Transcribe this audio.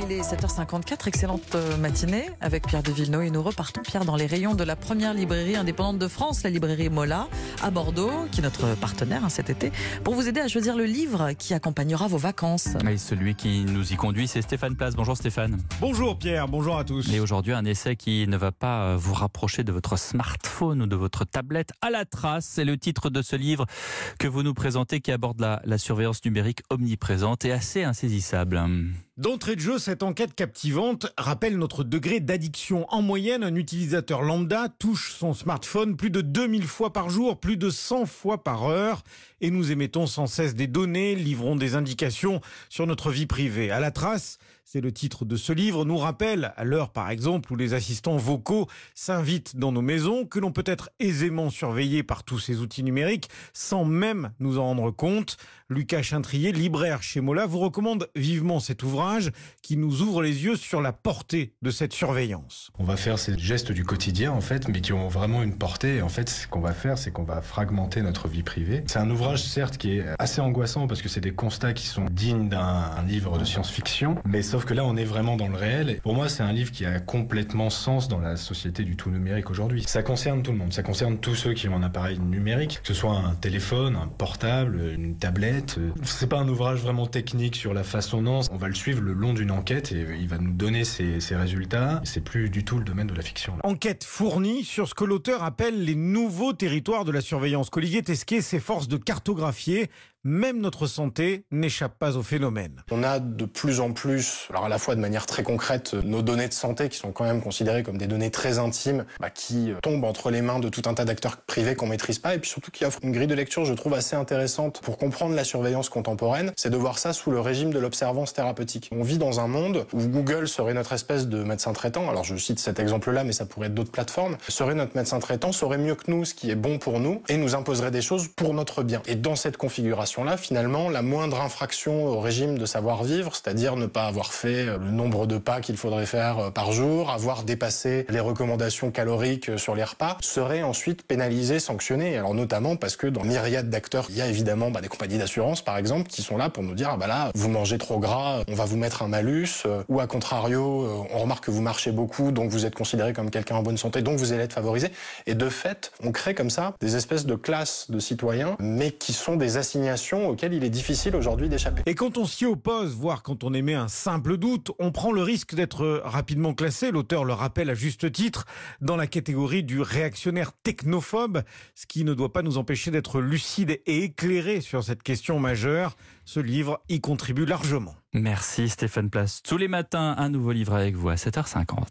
il est 7h54, excellente euh, matinée avec Pierre de Villeneuve et nous repartons Pierre dans les rayons de la première librairie indépendante de France, la librairie Mola à Bordeaux, qui est notre partenaire hein, cet été, pour vous aider à choisir le livre qui accompagnera vos vacances. Et celui qui nous y conduit, c'est Stéphane Place. Bonjour Stéphane. Bonjour Pierre, bonjour à tous. Et aujourd'hui, un essai qui ne va pas euh, vous rapprocher de votre smartphone ou de votre tablette à la trace. C'est le titre de ce livre que vous nous présentez qui aborde la, la surveillance numérique omniprésente et assez insaisissable. D'entrée de jeu, cette enquête captivante rappelle notre degré d'addiction. En moyenne, un utilisateur lambda touche son smartphone plus de 2000 fois par jour, plus de 100 fois par heure, et nous émettons sans cesse des données, livrons des indications sur notre vie privée. À la trace, c'est le titre de ce livre, nous rappelle, à l'heure par exemple où les assistants vocaux s'invitent dans nos maisons, que l'on peut être aisément surveillé par tous ces outils numériques sans même nous en rendre compte. Lucas Chintrier, libraire chez Mola, vous recommande vivement cet ouvrage qui nous ouvre les yeux sur la portée de cette surveillance. On va faire ces gestes du quotidien en fait, mais qui ont vraiment une portée. En fait, ce qu'on va faire, c'est qu'on va fragmenter notre vie privée. C'est un ouvrage certes qui est assez angoissant parce que c'est des constats qui sont dignes d'un livre de science-fiction, mais sauf que là, on est vraiment dans le réel. Pour moi, c'est un livre qui a complètement sens dans la société du tout numérique aujourd'hui. Ça concerne tout le monde. Ça concerne tous ceux qui ont un appareil numérique, que ce soit un téléphone, un portable, une tablette. C'est pas un ouvrage vraiment technique sur la façonnance. On va le suivre le long d'une enquête et il va nous donner ses, résultats. C'est plus du tout le domaine de la fiction. Enquête fournie sur ce que l'auteur appelle les nouveaux territoires de la surveillance qu'Olivier Tesquet s'efforce de cartographier même notre santé n'échappe pas au phénomène. On a de plus en plus, alors à la fois de manière très concrète, nos données de santé qui sont quand même considérées comme des données très intimes, bah, qui tombent entre les mains de tout un tas d'acteurs privés qu'on maîtrise pas, et puis surtout qui offrent une grille de lecture, je trouve assez intéressante pour comprendre la surveillance contemporaine, c'est de voir ça sous le régime de l'observance thérapeutique. On vit dans un monde où Google serait notre espèce de médecin traitant, alors je cite cet exemple-là, mais ça pourrait être d'autres plateformes, serait notre médecin traitant, saurait mieux que nous ce qui est bon pour nous, et nous imposerait des choses pour notre bien. Et dans cette configuration, là finalement, la moindre infraction au régime de savoir-vivre, c'est-à-dire ne pas avoir fait le nombre de pas qu'il faudrait faire par jour, avoir dépassé les recommandations caloriques sur les repas, serait ensuite pénalisée, sanctionnée. Alors notamment parce que dans myriade d'acteurs, il y a évidemment bah, des compagnies d'assurance, par exemple, qui sont là pour nous dire, ah bah là, vous mangez trop gras, on va vous mettre un malus, ou à contrario, on remarque que vous marchez beaucoup, donc vous êtes considéré comme quelqu'un en bonne santé, donc vous allez être favorisé. Et de fait, on crée comme ça des espèces de classes de citoyens, mais qui sont des assignations auxquelles il est difficile aujourd'hui d'échapper. Et quand on s'y oppose, voire quand on émet un simple doute, on prend le risque d'être rapidement classé, l'auteur le rappelle à juste titre, dans la catégorie du réactionnaire technophobe, ce qui ne doit pas nous empêcher d'être lucide et éclairé sur cette question majeure. Ce livre y contribue largement. Merci Stéphane Place. Tous les matins, un nouveau livre avec vous à 7h50.